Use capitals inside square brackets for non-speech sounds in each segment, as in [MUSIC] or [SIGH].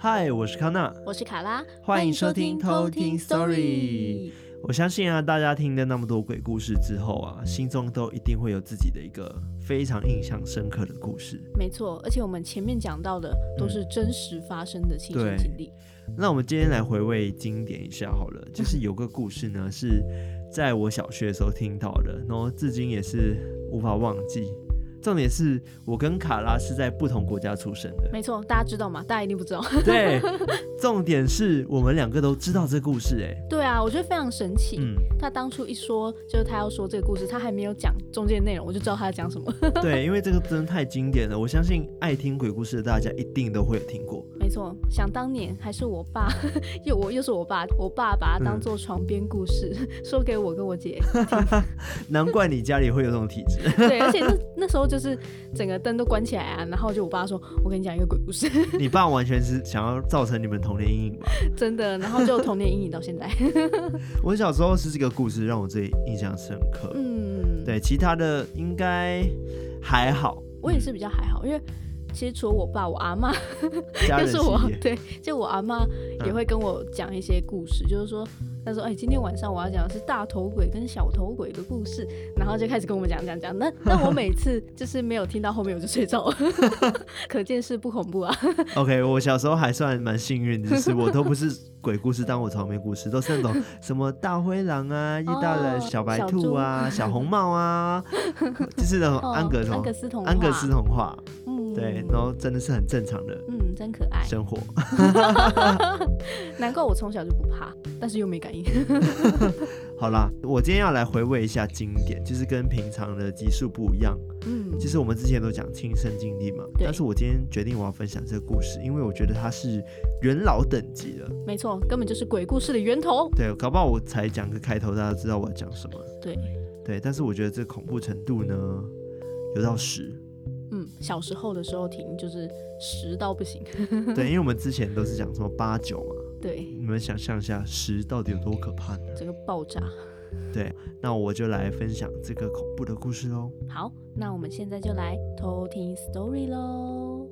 嗨，我是康娜，我是卡拉，欢迎收听偷听 Story。我相信啊，大家听了那么多鬼故事之后啊，心中都一定会有自己的一个非常印象深刻的故事。没错，而且我们前面讲到的都是真实发生的亲身经历。那我们今天来回味经典一下好了，[LAUGHS] 就是有个故事呢，是在我小学的时候听到的，然后至今也是无法忘记。重点是我跟卡拉是在不同国家出生的，没错，大家知道吗？大家一定不知道。[LAUGHS] 对，重点是我们两个都知道这个故事，哎，对啊，我觉得非常神奇。嗯，他当初一说，就是他要说这个故事，他还没有讲中间的内容，我就知道他要讲什么。[LAUGHS] 对，因为这个真的太经典了，我相信爱听鬼故事的大家一定都会有听过。没错，想当年还是我爸，[LAUGHS] 又我又是我爸，我爸把它当做床边故事、嗯、[LAUGHS] 说给我跟我姐听。[LAUGHS] 难怪你家里会有这种体质。对，而且那那时候就是整个灯都关起来啊，然后就我爸说：“我跟你讲一个鬼故事。”你爸完全是想要造成你们童年阴影吧？真的，然后就童年阴影到现在。我小时候是这个故事让我最印象深刻。嗯，对，其他的应该还好。我也是比较还好，因为。其实除了我爸，我阿妈，[LAUGHS] 就是我，对，就我阿妈也会跟我讲一些故事，嗯、就是说，他说，哎，今天晚上我要讲的是大头鬼跟小头鬼的故事，然后就开始跟我们讲讲讲。那那我每次就是没有听到后面我就睡着了，[LAUGHS] 可见是不恐怖啊。OK，我小时候还算蛮幸运的，就是我都不是鬼故事当我草莓故事，都是那种 [LAUGHS] 什么大灰狼啊、遇到了小白兔啊、小，小红帽啊，[LAUGHS] 就是那种安格童、哦、安格斯童安格斯童话。对，然后真的是很正常的，嗯，真可爱生活。[LAUGHS] 难怪我从小就不怕，但是又没感应。好啦，我今天要来回味一下经典，就是跟平常的集数不一样。嗯，其实我们之前都讲亲身经历嘛，但是我今天决定我要分享这个故事，因为我觉得它是元老等级的。没错，根本就是鬼故事的源头。对，搞不好我才讲个开头，大家知道我要讲什么。对，对，但是我觉得这恐怖程度呢，有到十。嗯，小时候的时候听就是十到不行。对，因为我们之前都是讲什么八九嘛。对，你们想象一下十到底有多可怕呢？这个爆炸。对，那我就来分享这个恐怖的故事喽。好，那我们现在就来偷听 story 喽。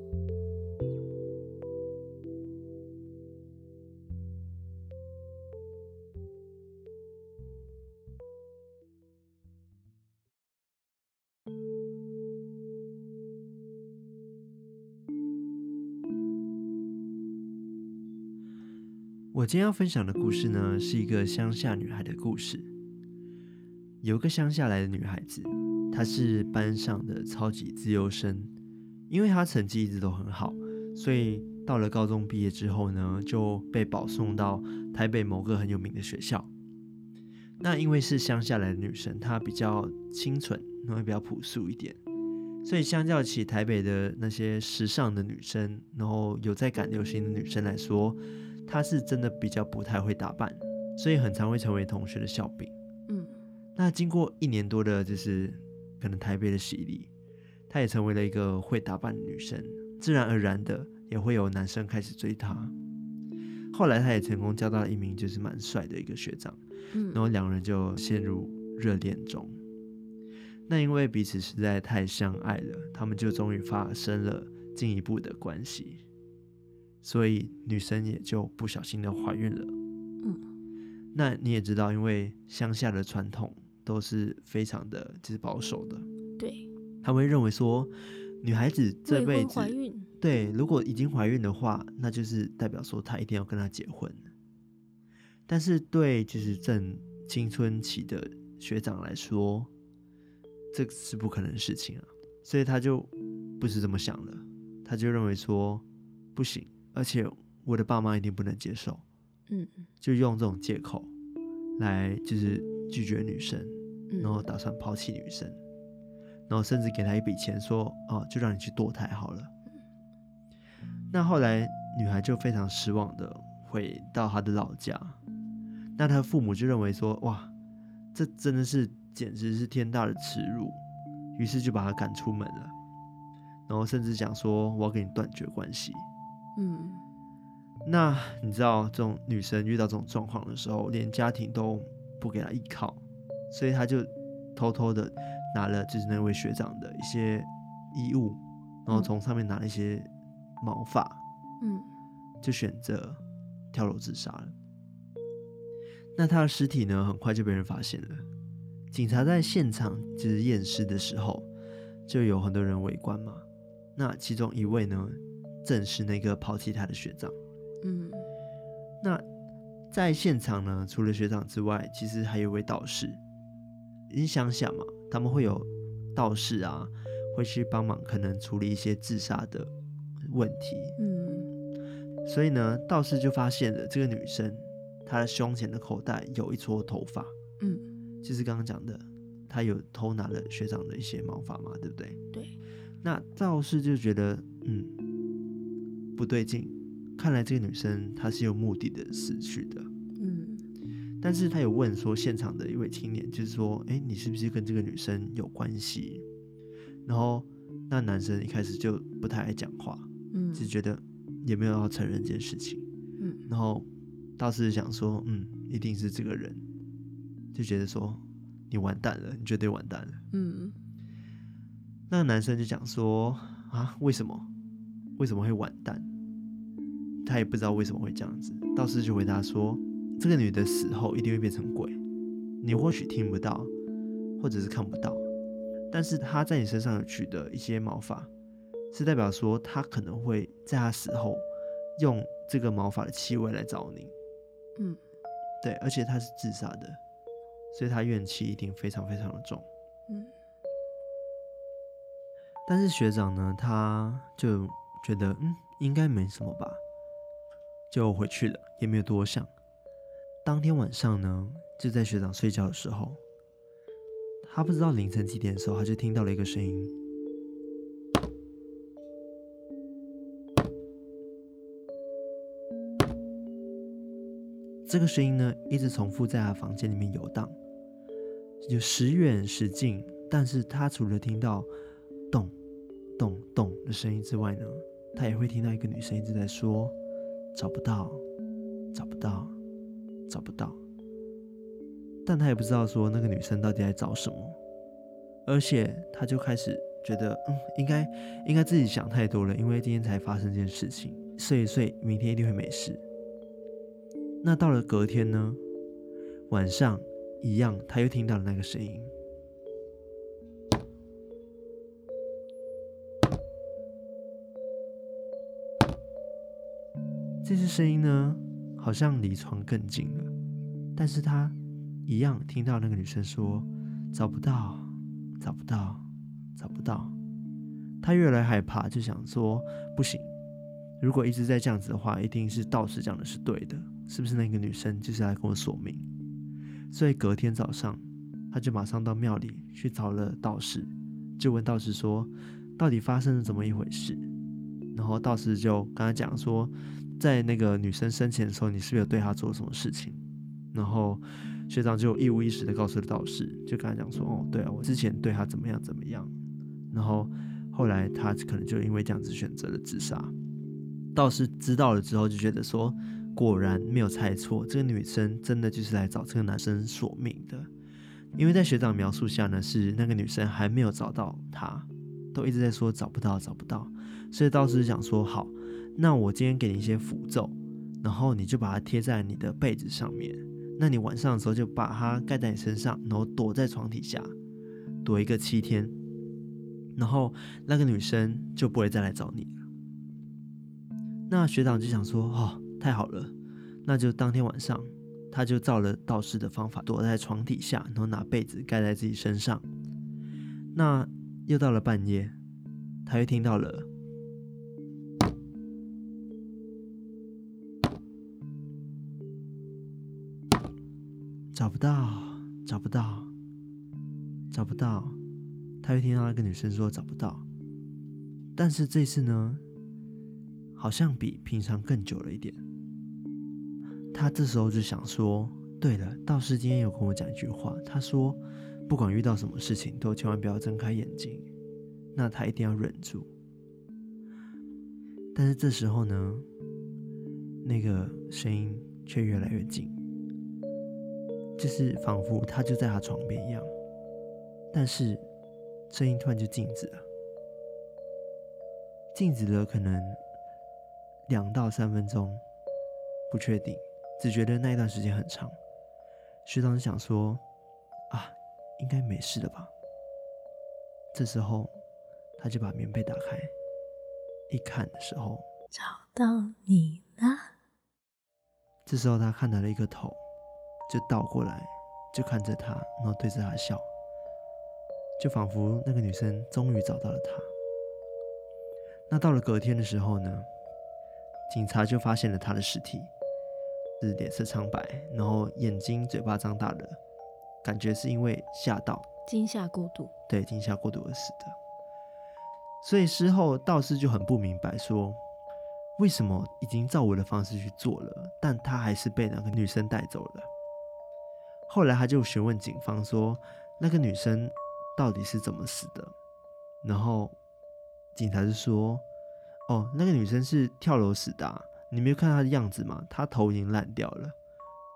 我今天要分享的故事呢，是一个乡下女孩的故事。有个乡下来的女孩子，她是班上的超级资优生，因为她成绩一直都很好，所以到了高中毕业之后呢，就被保送到台北某个很有名的学校。那因为是乡下来的女生，她比较清纯，然后比较朴素一点，所以相较起台北的那些时尚的女生，然后有在赶流行的女生来说，她是真的比较不太会打扮，所以很常会成为同学的笑柄。嗯，那经过一年多的，就是可能台北的洗礼，她也成为了一个会打扮的女生，自然而然的也会有男生开始追她。后来她也成功交到了一名就是蛮帅的一个学长，嗯，然后两人就陷入热恋中。那因为彼此实在太相爱了，他们就终于发生了进一步的关系。所以女生也就不小心的怀孕了。嗯，那你也知道，因为乡下的传统都是非常的就是保守的。对，他们会认为说，女孩子这辈子怀孕，对，如果已经怀孕的话，那就是代表说她一定要跟他结婚。但是对就是正青春期的学长来说，这是不可能的事情啊。所以他就不是这么想的，他就认为说不行。而且我的爸妈一定不能接受，嗯，就用这种借口来就是拒绝女生，然后打算抛弃女生，然后甚至给她一笔钱说，哦，就让你去堕胎好了。那后来女孩就非常失望的回到她的老家，那她父母就认为说，哇，这真的是简直是天大的耻辱，于是就把她赶出门了，然后甚至讲说，我要跟你断绝关系。嗯，那你知道这种女生遇到这种状况的时候，连家庭都不给她依靠，所以她就偷偷的拿了就是那位学长的一些衣物，然后从上面拿了一些毛发，嗯，就选择跳楼自杀了。那她的尸体呢，很快就被人发现了。警察在现场就是验尸的时候，就有很多人围观嘛。那其中一位呢，正是那个抛弃他的学长。嗯，那在现场呢，除了学长之外，其实还有一位道士。你想想嘛，他们会有道士啊，会去帮忙，可能处理一些自杀的问题。嗯，所以呢，道士就发现了这个女生，她的胸前的口袋有一撮头发。嗯，就是刚刚讲的，她有偷拿了学长的一些毛发嘛，对不对？对。那道士就觉得，嗯，不对劲，看来这个女生她是有目的的死去的。嗯但是他有问说，现场的一位青年，就是说，哎，你是不是跟这个女生有关系？然后那男生一开始就不太爱讲话，嗯，就觉得也没有要承认这件事情，嗯，然后倒是想说，嗯，一定是这个人，就觉得说你完蛋了，你绝对完蛋了，嗯，那个男生就讲说，啊，为什么？为什么会完蛋？他也不知道为什么会这样子。道士就回答说。这个女的死后一定会变成鬼，你或许听不到，或者是看不到，但是她在你身上有取得一些毛发，是代表说她可能会在她死后用这个毛发的气味来找你。嗯，对，而且她是自杀的，所以她怨气一定非常非常的重。嗯，但是学长呢，他就觉得嗯，应该没什么吧，就回去了，也没有多想。当天晚上呢，就在学长睡觉的时候，他不知道凌晨几点的时候，他就听到了一个声音。这个声音呢，一直重复在他房间里面游荡，就时远时近。但是他除了听到咚咚咚的声音之外呢，他也会听到一个女生一直在说：“找不到，找不到。”找不到，但他也不知道说那个女生到底在找什么，而且他就开始觉得，嗯，应该应该自己想太多了，因为今天才发生这件事情，睡一睡，明天一定会没事。那到了隔天呢，晚上一样，他又听到了那个声音，这次声音呢，好像离床更近了，但是他一样听到那个女生说找不到，找不到，找不到。他越来越害怕，就想说不行，如果一直在这样子的话，一定是道士讲的是对的，是不是那个女生就是来跟我索命？所以隔天早上，他就马上到庙里去找了道士，就问道士说到底发生了怎么一回事？然后道士就跟他讲说。在那个女生生前的时候，你是不是有对她做什么事情？然后学长就一五一十的告诉了道士，就跟他讲说：“哦，对啊，我之前对她怎么样怎么样。”然后后来他可能就因为这样子选择了自杀。道士知道了之后，就觉得说：“果然没有猜错，这个女生真的就是来找这个男生索命的。”因为在学长描述下呢，是那个女生还没有找到他，都一直在说找不到，找不到。所以道士想说：“好。”那我今天给你一些符咒，然后你就把它贴在你的被子上面。那你晚上的时候就把它盖在你身上，然后躲在床底下，躲一个七天，然后那个女生就不会再来找你了。那学长就想说，哦，太好了，那就当天晚上，他就照了道士的方法，躲在床底下，然后拿被子盖在自己身上。那又到了半夜，他又听到了。找不到，找不到，找不到。他又听到那个女生说找不到，但是这次呢，好像比平常更久了一点。他这时候就想说：对了，道士今天有跟我讲一句话，他说不管遇到什么事情，都千万不要睁开眼睛。那他一定要忍住。但是这时候呢，那个声音却越来越近。就是仿佛他就在他床边一样，但是声音突然就静止了，静止了可能两到三分钟，不确定，只觉得那一段时间很长。学长想说，啊，应该没事了吧？这时候，他就把棉被打开，一看的时候，找到你了。这时候他看到了一个头，就倒过来，就看着他，然后对着他笑，就仿佛那个女生终于找到了他。那到了隔天的时候呢，警察就发现了他的尸体。是脸色苍白，然后眼睛、嘴巴张大了，感觉是因为吓到，惊吓过度。对，惊吓过度而死的。所以事后道士就很不明白，说为什么已经照我的方式去做了，但他还是被那个女生带走了。后来他就询问警方说，那个女生到底是怎么死的？然后警察就说，哦，那个女生是跳楼死的。你没有看她的样子吗？她头已经烂掉了，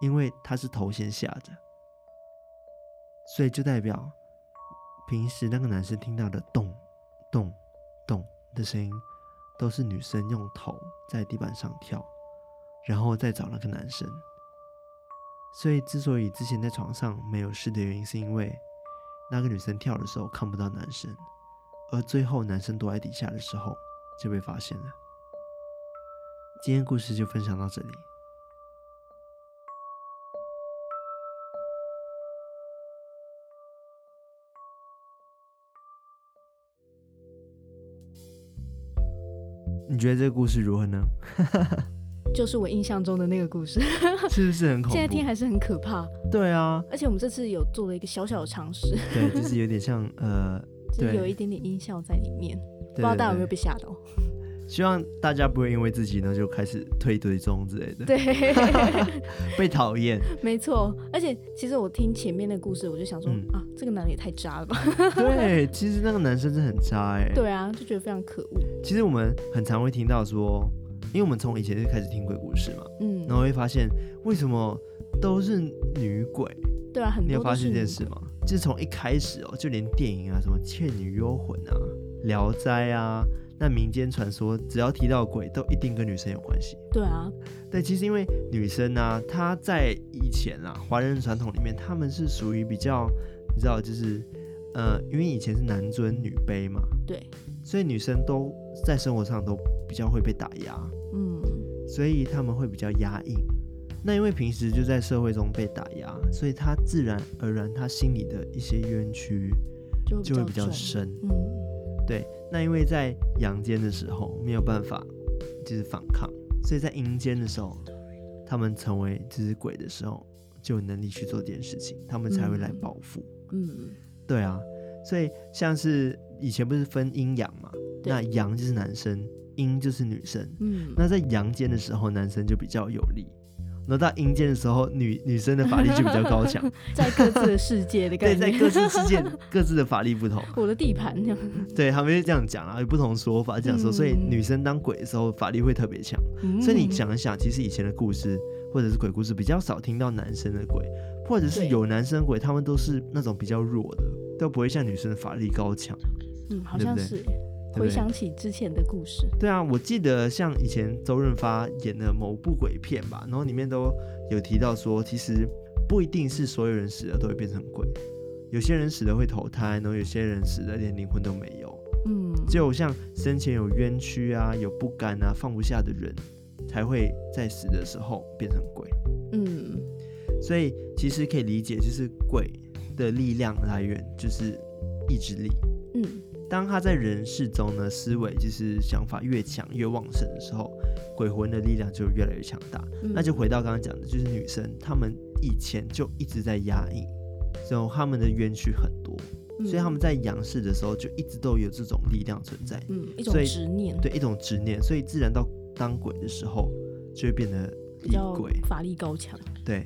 因为他是头先下的，所以就代表平时那个男生听到的咚咚咚的声音，都是女生用头在地板上跳，然后再找那个男生。所以之所以之前在床上没有事的原因，是因为那个女生跳的时候看不到男生，而最后男生躲在底下的时候就被发现了。今天故事就分享到这里。你觉得这个故事如何呢？哈哈哈就是我印象中的那个故事，[LAUGHS] 是不是很恐怖？现在听还是很可怕。对啊，而且我们这次有做了一个小小的尝试，对，就是有点像呃，[LAUGHS] 就是有一点点音效在里面，不知道大家有没有被吓到。希望大家不会因为自己呢就开始推追踪之类的，对，[LAUGHS] 被讨厌。没错，而且其实我听前面的故事，我就想说、嗯、啊，这个男的也太渣了吧。对，其实那个男生是很渣哎。对啊，就觉得非常可恶。其实我们很常会听到说，因为我们从以前就开始听鬼故事嘛，嗯，然后会发现为什么都是女鬼？对啊，很多你有发现这件事吗？就是从一开始哦，就连电影啊，什么《倩女幽魂》啊，《聊斋》啊。那民间传说，只要提到鬼，都一定跟女生有关系。对啊，对，其实因为女生呢、啊，她在以前啊，华人传统里面，她们是属于比较，你知道，就是，呃，因为以前是男尊女卑嘛，对，所以女生都在生活上都比较会被打压，嗯，所以他们会比较压抑。那因为平时就在社会中被打压，所以他自然而然，他心里的一些冤屈就会比较深，嗯。对，那因为在阳间的时候没有办法，就是反抗，所以在阴间的时候，他们成为就是鬼的时候，就有能力去做这件事情，他们才会来报复。嗯，对啊，所以像是以前不是分阴阳嘛，那阳就是男生，阴就是女生。嗯，那在阳间的时候，男生就比较有力。然后到阴间的时候，女女生的法力就比较高强，[LAUGHS] 在各自的世界的感觉，对，在各自世界 [LAUGHS] 各自的法力不同。我的地盘这样，对，他们就这样讲啊，有不同说法这样说，所以女生当鬼的时候法力会特别强。嗯、所以你想一想，其实以前的故事或者是鬼故事比较少听到男生的鬼，或者是有男生鬼，他们都是那种比较弱的，都不会像女生的法力高强。嗯，好像是。回想起之前的故事，对啊，我记得像以前周润发演的某部鬼片吧，然后里面都有提到说，其实不一定是所有人死了都会变成鬼，有些人死了会投胎，然后有些人死了连灵魂都没有，嗯，只有像生前有冤屈啊、有不甘啊、放不下的人，才会在死的时候变成鬼，嗯，所以其实可以理解，就是鬼的力量来源就是意志力，嗯。当他在人世中呢，思维就是想法越强越旺盛的时候，鬼魂的力量就越来越强大。嗯。那就回到刚刚讲的，就是女生她们以前就一直在压抑，所以她们的冤屈很多，嗯，所以他们在阳世的时候就一直都有这种力量存在，嗯，一种执念，对，一种执念，所以自然到当鬼的时候就会变得厉鬼，法力高强，对，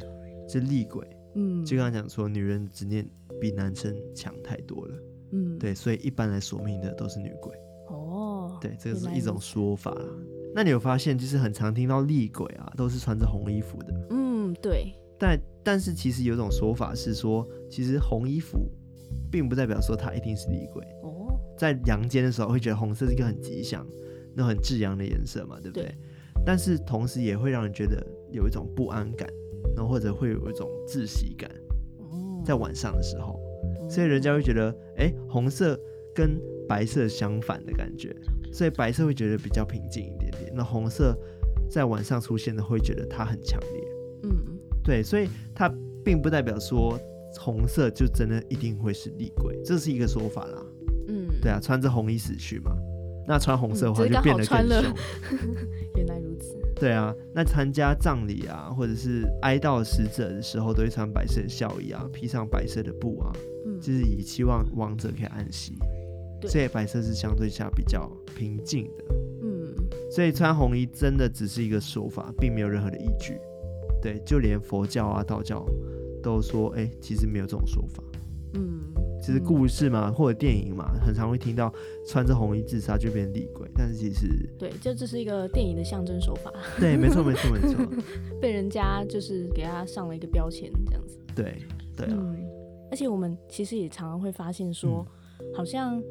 是厉鬼，嗯，就刚刚讲说，女人执念比男生强太多了。嗯，对，所以一般来索命的都是女鬼。哦，对，这个是一种说法啦。那你有发现，就是很常听到厉鬼啊，都是穿着红衣服的。嗯，对。但但是其实有种说法是说，其实红衣服并不代表说他一定是厉鬼。哦，在阳间的时候会觉得红色是一个很吉祥、那很至阳的颜色嘛，对不对？对。但是同时也会让人觉得有一种不安感，然后或者会有一种窒息感。在晚上的时候，所以人家会觉得，哎、欸，红色跟白色相反的感觉，所以白色会觉得比较平静一点点，那红色在晚上出现的会觉得它很强烈。嗯，对，所以它并不代表说红色就真的一定会是厉鬼，这是一个说法啦。嗯，对啊，穿着红衣死去嘛，那穿红色的话就变得更凶。[LAUGHS] 原来如此。对啊，那参加葬礼啊，或者是哀悼死者的时候，都会穿白色的孝衣啊，披上白色的布啊，嗯，就是以期望亡者可以安息。对，所以白色是相对下比较平静的。嗯，所以穿红衣真的只是一个说法，并没有任何的依据。对，就连佛教啊、道教都说，哎，其实没有这种说法。嗯。其实故事嘛，或者电影嘛，很常会听到穿着红衣自杀就变成厉鬼，但是其实对，就这是一个电影的象征手法。对，没错，没错，没错。[LAUGHS] 被人家就是给他上了一个标签，这样子。对，对啊。嗯，而且我们其实也常常会发现说，嗯，好像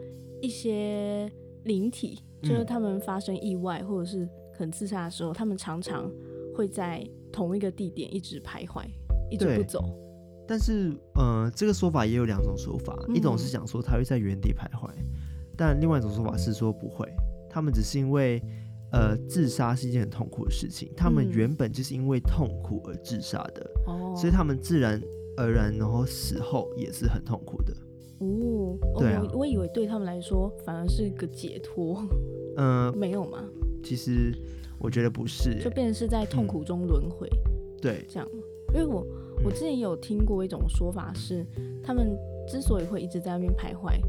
一些灵体，就是他们发生意外或者是可能自杀的时候，他们常常会在同一个地点一直徘徊，一直不走。但是，呃，这个说法也有两种说法，嗯、一种是讲说他会在原地徘徊，但另外一种说法是说不会，他们只是因为，呃，自杀是一件很痛苦的事情，他们原本就是因为痛苦而自杀的，哦、所以他们自然而然，然后死后也是很痛苦的。哦，对啊，我，我以为对他们来说反而是一个解脱，嗯、呃，没有吗？其实我觉得不是，就变成是在痛苦中轮回，嗯、对，这样，因为我。我之前有听过一种说法是，他们之所以会一直在那边徘徊，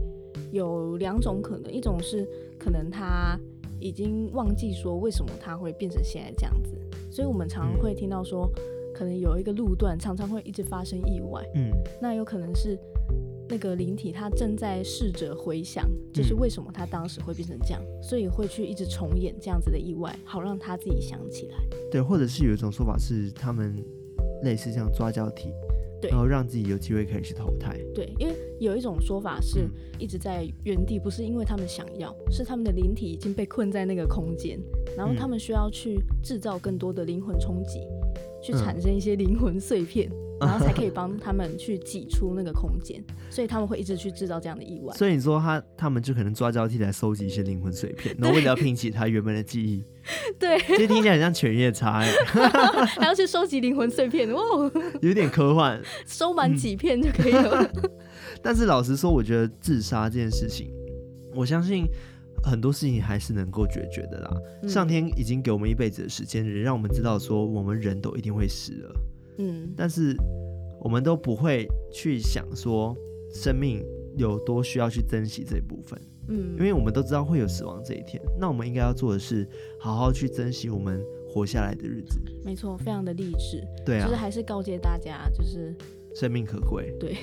有两种可能，一种是可能他已经忘记说为什么他会变成现在这样子，所以我们常常会听到说，可能有一个路段常常会一直发生意外，嗯，那有可能是那个灵体他正在试着回想，就是为什么他当时会变成这样，所以会去一直重演这样子的意外，好让他自己想起来。对，或者是有一种说法是他们。类似像抓交替，对，然后让自己有机会可以去投胎。对，因为有一种说法是一直在原地，不是因为他们想要，是他们的灵体已经被困在那个空间，然后他们需要去制造更多的灵魂冲击，去产生一些灵魂碎片。嗯 [LAUGHS] 然后才可以帮他们去挤出那个空间，所以他们会一直去制造这样的意外。所以你说他他们就可能抓交替来收集一些灵魂碎片，[LAUGHS] 然后为了要拼起他原本的记忆。对，其实听起来很像犬夜叉哎，[LAUGHS] 还要去收集灵魂碎片哦，有点科幻，收满几片就可以了。嗯、但是老实说，我觉得自杀这件事情，我相信很多事情还是能够解决的啦。嗯、上天已经给我们一辈子的时间，让我们知道说我们人都一定会死了。嗯，但是我们都不会去想说生命有多需要去珍惜这一部分，嗯，因为我们都知道会有死亡这一天，那我们应该要做的是好好去珍惜我们活下来的日子。没错，非常的励志。对啊，就是还是告诫大家，就是。生命可贵，对，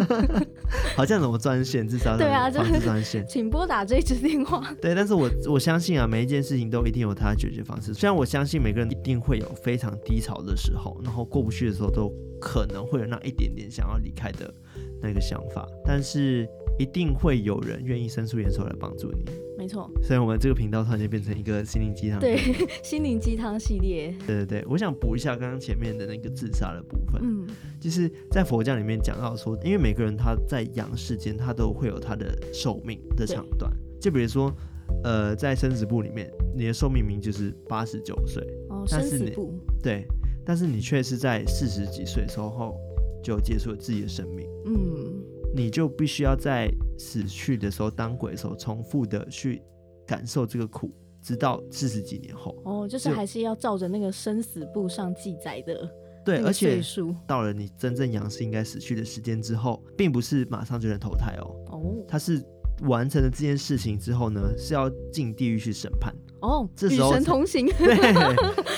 [LAUGHS] [LAUGHS] 好像怎么专线至少对啊，就是专线，请拨打这一支电话。[LAUGHS] 对，但是我我相信啊，每一件事情都一定有它的解决方式。虽然我相信每个人一定会有非常低潮的时候，然后过不去的时候，都可能会有那一点点想要离开的那个想法，但是。一定会有人愿意伸出援手来帮助你。没错，所以我们这个频道突然间变成一个心灵鸡汤。对，[LAUGHS] 心灵鸡汤系列。对对对，我想补一下刚刚前面的那个自杀的部分。嗯，就是在佛教里面讲到说，因为每个人他在阳世间，他都会有他的寿命的长短。就比如说，呃，在生死簿里面，你的寿命名就是八十九岁。哦，但是你生死簿。对，但是你却是在四十几岁的时候就结束了自己的生命。嗯。你就必须要在死去的时候当鬼的时候，重复的去感受这个苦，直到四十几年后。哦，就是还是要照着那个生死簿上记载的。对，而且到了你真正阳世应该死去的时间之后，并不是马上就能投胎哦。哦，它是。完成了这件事情之后呢，是要进地狱去审判哦。这时候与神同行，[LAUGHS] 对，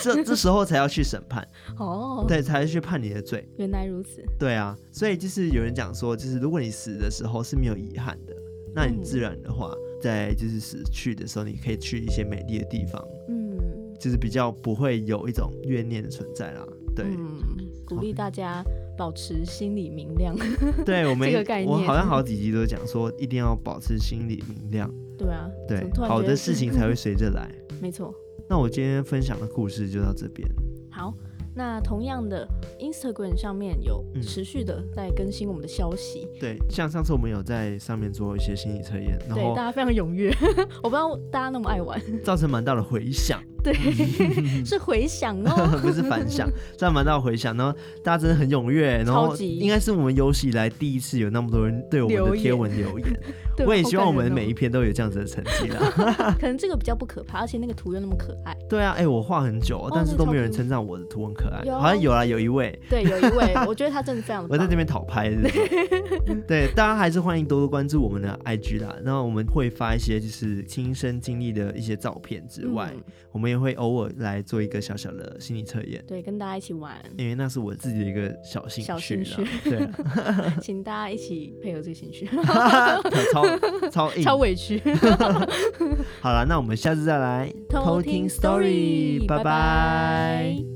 这这时候才要去审判哦。对，才去判你的罪。原来如此。对啊，所以就是有人讲说，就是如果你死的时候是没有遗憾的，那你自然的话，嗯、在就是死去的时候，你可以去一些美丽的地方，嗯，就是比较不会有一种怨念的存在啦。对，嗯、鼓励大家。保持心理明亮，[LAUGHS] 对我们这个概念，我好像好几集都讲说，一定要保持心理明亮。[LAUGHS] 对啊，对，好的事情才会随着来。[LAUGHS] 没错，那我今天分享的故事就到这边。好。那同样的，Instagram 上面有持续的在更新我们的消息。嗯、对，像上次我们有在上面做一些心理测验，然后对大家非常踊跃，我不知道大家那么爱玩，造成蛮大的回响。对，[LAUGHS] 是回响哦，[LAUGHS] 不是反响，这样蛮大的回响。然后大家真的很踊跃，然后应该是我们有史以来第一次有那么多人对我们的贴文留言。我也希望我们每一篇都有这样子的成绩啦。[LAUGHS] 可能这个比较不可怕，而且那个图又那么可爱。对啊，哎、欸，我画很久，哦、但是都没有人称赞我的图很可爱。好像有啦，有一位。对，有一位，我觉得他真的非常。[LAUGHS] 我在这边讨拍是是？[LAUGHS] 对，大家还是欢迎多多关注我们的 IG 啦。然后我们会发一些就是亲身经历的一些照片之外，嗯、我们也会偶尔来做一个小小的心理测验。对，跟大家一起玩。因为那是我自己的一个小兴趣。小兴趣。对。请大家一起配合这个兴趣。超超硬。超委屈。好了，那我们下次再来偷听 story，拜拜。